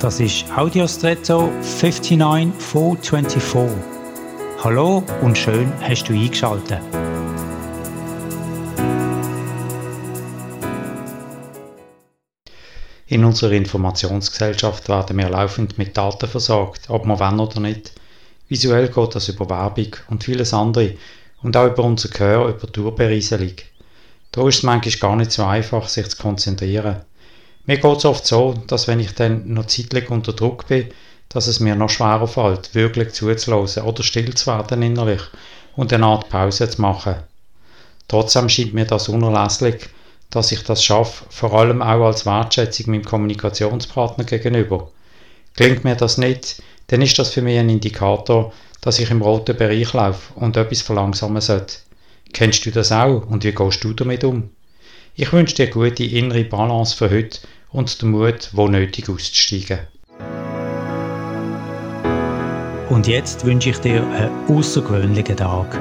Das ist Audiostretto 59424. Hallo und schön hast du eingeschaltet. In unserer Informationsgesellschaft werden wir laufend mit Daten versorgt, ob wir wollen oder nicht. Visuell geht das über Werbung und vieles andere und auch über unser Gehör, über die Urberieselung. Da ist es manchmal gar nicht so einfach, sich zu konzentrieren. Mir geht es oft so, dass wenn ich dann noch zeitlich unter Druck bin, dass es mir noch schwerer fällt, wirklich zuzulassen oder still zu werden innerlich und eine Art Pause zu machen. Trotzdem scheint mir das unerlässlich, dass ich das schaffe, vor allem auch als Wertschätzung meinem Kommunikationspartner gegenüber. Klingt mir das nicht, dann ist das für mich ein Indikator, dass ich im roten Bereich laufe und etwas verlangsamen sollte. Kennst du das auch und wie gehst du damit um? Ich wünsche dir gute innere Balance für heute und den Mut, wo nötig auszusteigen. Und jetzt wünsche ich dir einen außergewöhnlichen Tag.